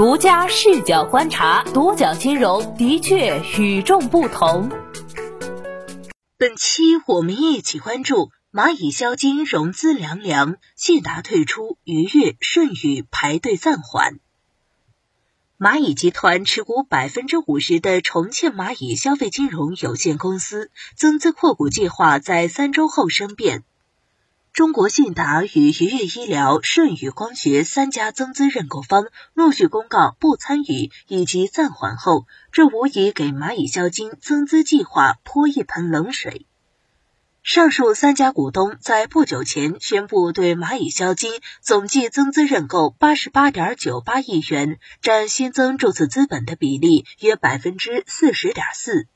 独家视角观察，独角金融的确与众不同。本期我们一起关注蚂蚁消金融资凉凉，信达退出，愉悦、顺宇排队暂缓。蚂蚁集团持股百分之五十的重庆蚂蚁消费金融有限公司增资扩股计划在三周后生变。中国信达与愉悦医疗、舜宇光学三家增资认购方陆续公告不参与以及暂缓后，这无疑给蚂蚁消金增资计划泼一盆冷水。上述三家股东在不久前宣布对蚂蚁消金总计增资认购八十八点九八亿元，占新增注册资本的比例约百分之四十点四。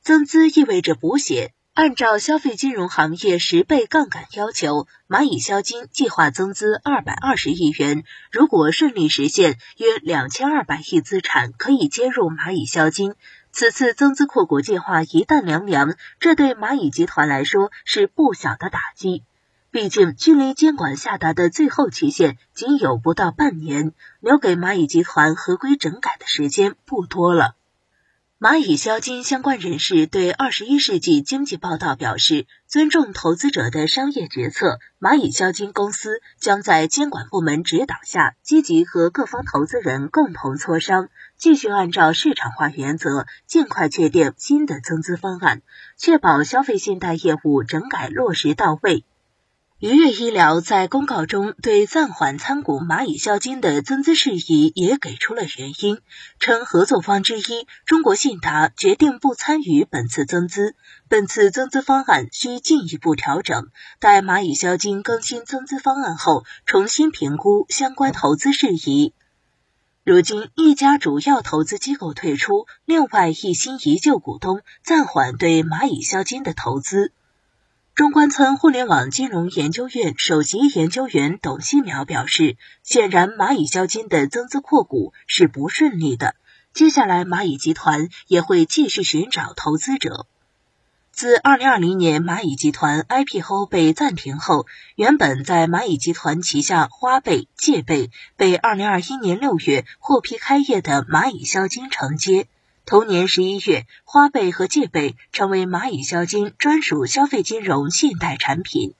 增资意味着补血。按照消费金融行业十倍杠杆要求，蚂蚁消金计划增资二百二十亿元。如果顺利实现，约两千二百亿资产可以接入蚂蚁消金。此次增资扩股计划一旦凉凉，这对蚂蚁集团来说是不小的打击。毕竟，距离监管下达的最后期限仅有不到半年，留给蚂蚁集团合规整改的时间不多了。蚂蚁消金相关人士对《二十一世纪经济报道》表示，尊重投资者的商业决策。蚂蚁消金公司将在监管部门指导下，积极和各方投资人共同磋商，继续按照市场化原则，尽快确定新的增资方案，确保消费信贷业务整改落实到位。愉悦医疗在公告中对暂缓参股蚂蚁消金的增资事宜也给出了原因，称合作方之一中国信达决定不参与本次增资，本次增资方案需进一步调整，待蚂蚁消金更新增资方案后，重新评估相关投资事宜。如今一家主要投资机构退出，另外一新一旧股东暂缓对蚂蚁消金的投资。中关村互联网金融研究院首席研究员董希淼表示，显然蚂蚁消金的增资扩股是不顺利的。接下来，蚂蚁集团也会继续寻找投资者。自2020年蚂蚁集团 IPO 被暂停后，原本在蚂蚁集团旗下花呗、借呗被2021年6月获批开业的蚂蚁消金承接。同年十一月，花呗和借呗成为蚂蚁消金专属消费金融信贷产品。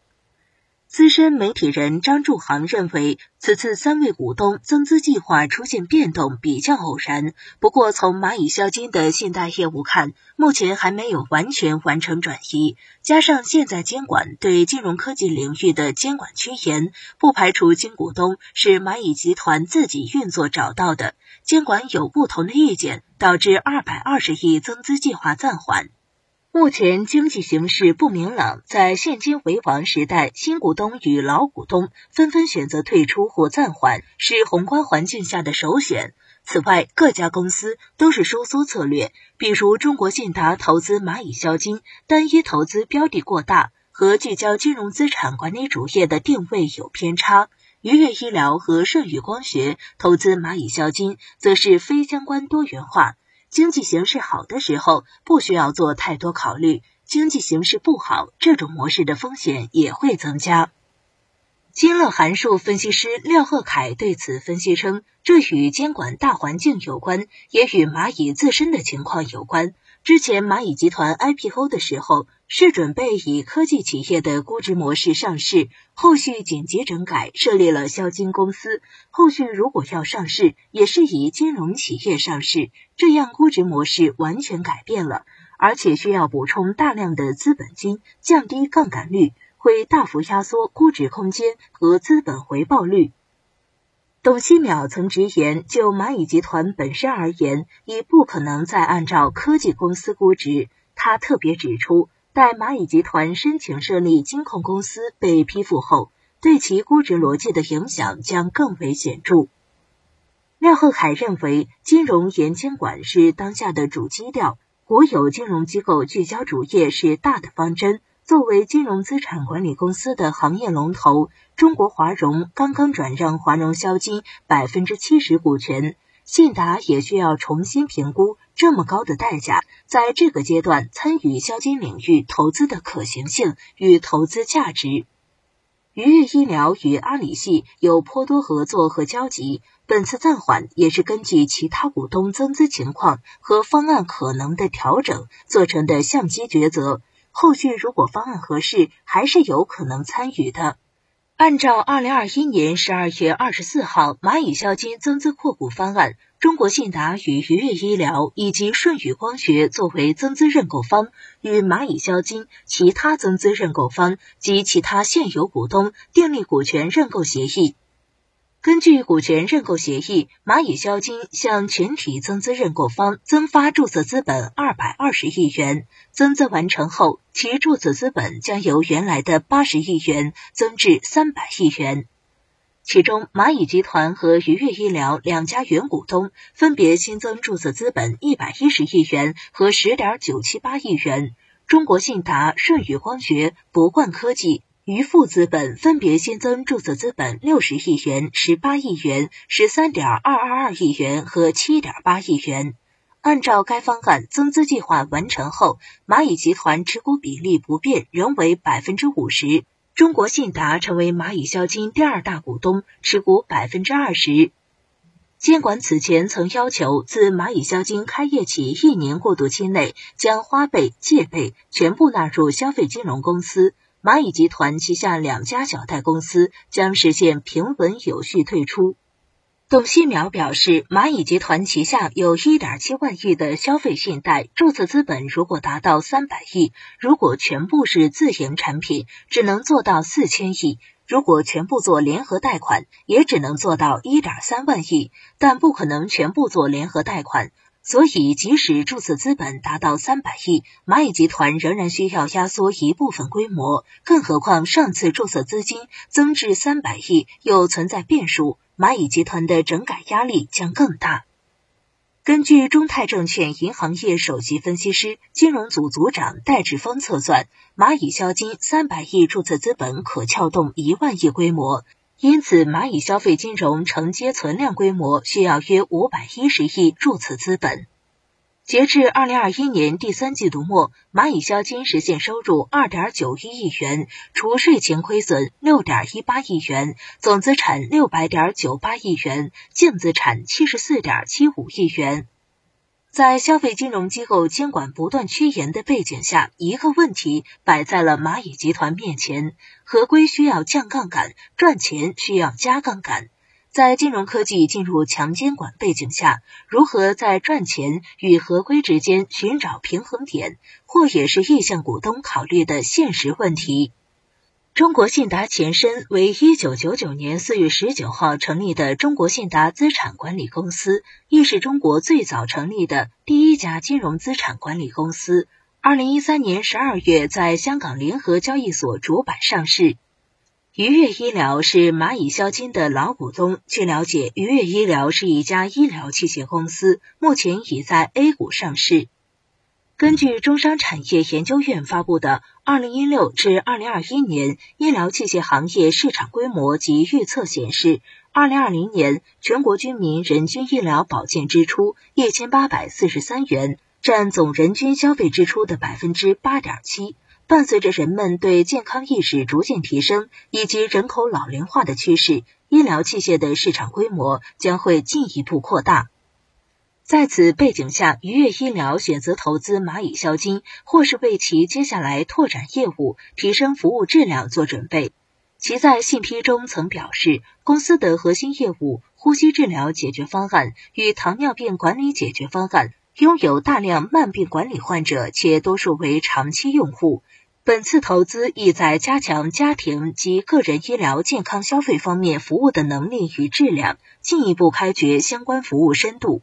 资深媒体人张柱航认为，此次三位股东增资计划出现变动比较偶然。不过，从蚂蚁消金的信贷业务看，目前还没有完全完成转移。加上现在监管对金融科技领域的监管趋严，不排除新股东是蚂蚁集团自己运作找到的。监管有不同的意见，导致二百二十亿增资计划暂缓。目前经济形势不明朗，在现金为王时代，新股东与老股东纷纷选择退出或暂缓，是宏观环境下的首选。此外，各家公司都是收缩策略，比如中国信达投资蚂蚁消金，单一投资标的过大，和聚焦金融资产管理主业的定位有偏差。愉悦医疗和舜宇光学投资蚂蚁消金，则是非相关多元化。经济形势好的时候，不需要做太多考虑；经济形势不好，这种模式的风险也会增加。金乐函数分析师廖鹤凯对此分析称，这与监管大环境有关，也与蚂蚁自身的情况有关。之前蚂蚁集团 IPO 的时候，是准备以科技企业的估值模式上市，后续紧急整改，设立了销金公司。后续如果要上市，也是以金融企业上市，这样估值模式完全改变了，而且需要补充大量的资本金，降低杠杆率。会大幅压缩估值空间和资本回报率。董希淼曾直言，就蚂蚁集团本身而言，已不可能再按照科技公司估值。他特别指出，待蚂蚁集团申请设立金控公司被批复后，对其估值逻辑的影响将更为显著。廖鹤凯认为，金融严监管是当下的主基调，国有金融机构聚焦主业是大的方针。作为金融资产管理公司的行业龙头，中国华融刚刚转让华融消金百分之七十股权，信达也需要重新评估这么高的代价，在这个阶段参与消金领域投资的可行性与投资价值。愉悦医疗与阿里系有颇多合作和交集，本次暂缓也是根据其他股东增资情况和方案可能的调整做成的相机抉择。后续如果方案合适，还是有可能参与的。按照二零二一年十二月二十四号蚂蚁消金增资扩股方案，中国信达与愉悦医疗以及舜宇光学作为增资认购方，与蚂蚁消金其他增资认购方及其他现有股东订立股权认购协议。根据股权认购协议，蚂蚁消金向全体增资认购方增发注册资本二百二十亿元。增资完成后，其注册资本将由原来的八十亿元增至三百亿元。其中，蚂蚁集团和愉悦医疗两家原股东分别新增注册资本一百一十亿元和十点九七八亿元。中国信达、舜宇光学、博冠科技。余富资本分别新增注册资本六十亿元、十八亿元、十三点二二二亿元和七点八亿元。按照该方案，增资计划完成后，蚂蚁集团持股比例不变，仍为百分之五十。中国信达成为蚂蚁消金第二大股东，持股百分之二十。监管此前曾要求，自蚂蚁消金开业起一年过渡期内，将花呗、借呗全部纳入消费金融公司。蚂蚁集团旗下两家小贷公司将实现平稳有序退出。董希淼表示，蚂蚁集团旗下有一点七万亿的消费信贷注册资本，如果达到三百亿，如果全部是自营产品，只能做到四千亿；如果全部做联合贷款，也只能做到一点三万亿，但不可能全部做联合贷款。所以，即使注册资本达到三百亿，蚂蚁集团仍然需要压缩一部分规模。更何况，上次注册资金增至三百亿，又存在变数，蚂蚁集团的整改压力将更大。根据中泰证券银行业首席分析师、金融组组长戴志峰测算，蚂蚁消金三百亿注册资本可撬动一万亿规模。因此，蚂蚁消费金融承接存量规模需要约五百一十亿注册资本。截至二零二一年第三季度末，蚂蚁消金实现收入二点九一亿元，除税前亏损六点一八亿元，总资产六百点九八亿元，净资产七十四点七五亿元。在消费金融机构监管不断趋严的背景下，一个问题摆在了蚂蚁集团面前：合规需要降杠杆，赚钱需要加杠杆。在金融科技进入强监管背景下，如何在赚钱与合规之间寻找平衡点，或也是意向股东考虑的现实问题。中国信达前身为一九九九年四月十九号成立的中国信达资产管理公司，亦是中国最早成立的第一家金融资产管理公司。二零一三年十二月在香港联合交易所主板上市。愉悦医疗是蚂蚁消金的老股东。据了解，愉悦医疗是一家医疗器械公司，目前已在 A 股上市。根据中商产业研究院发布的《二零一六至二零二一年医疗器械行业市场规模及预测》显示，二零二零年全国居民人均医疗保健支出一千八百四十三元，占总人均消费支出的百分之八点七。伴随着人们对健康意识逐渐提升，以及人口老龄化的趋势，医疗器械的市场规模将会进一步扩大。在此背景下，愉悦医疗选择投资蚂蚁消金，或是为其接下来拓展业务、提升服务质量做准备。其在信批中曾表示，公司的核心业务呼吸治疗解决方案与糖尿病管理解决方案拥有大量慢病管理患者，且多数为长期用户。本次投资意在加强家庭及个人医疗健康消费方面服务的能力与质量，进一步开掘相关服务深度。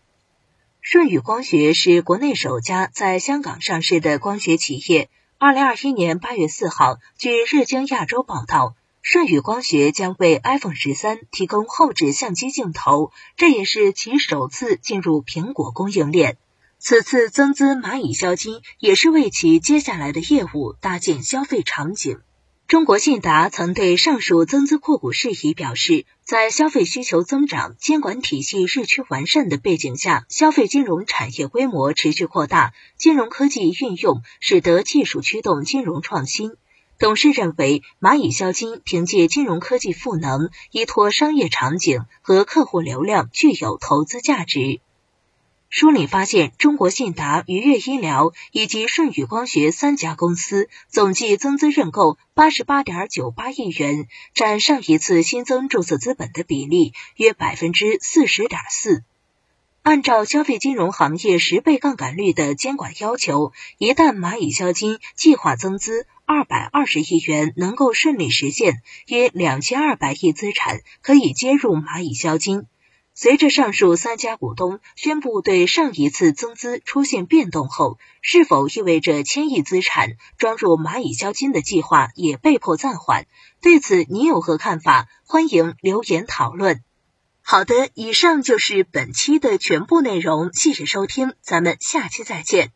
舜宇光学是国内首家在香港上市的光学企业。二零二一年八月四号，据日经亚洲报道，舜宇光学将为 iPhone 十三提供后置相机镜头，这也是其首次进入苹果供应链。此次增资蚂蚁消金，也是为其接下来的业务搭建消费场景。中国信达曾对上述增资扩股事宜表示，在消费需求增长、监管体系日趋完善的背景下，消费金融产业规模持续扩大，金融科技运用使得技术驱动金融创新。董事认为，蚂蚁消金凭借金融科技赋能，依托商业场景和客户流量，具有投资价值。梳理发现，中国信达、愉悦医疗以及舜宇光学三家公司总计增资认购八十八点九八亿元，占上一次新增注册资本的比例约百分之四十点四。按照消费金融行业十倍杠杆率的监管要求，一旦蚂蚁消金计划增资二百二十亿元能够顺利实现，约两千二百亿资产可以接入蚂蚁消金。随着上述三家股东宣布对上一次增资出现变动后，是否意味着千亿资产装入蚂蚁交金的计划也被迫暂缓？对此你有何看法？欢迎留言讨论。好的，以上就是本期的全部内容，谢谢收听，咱们下期再见。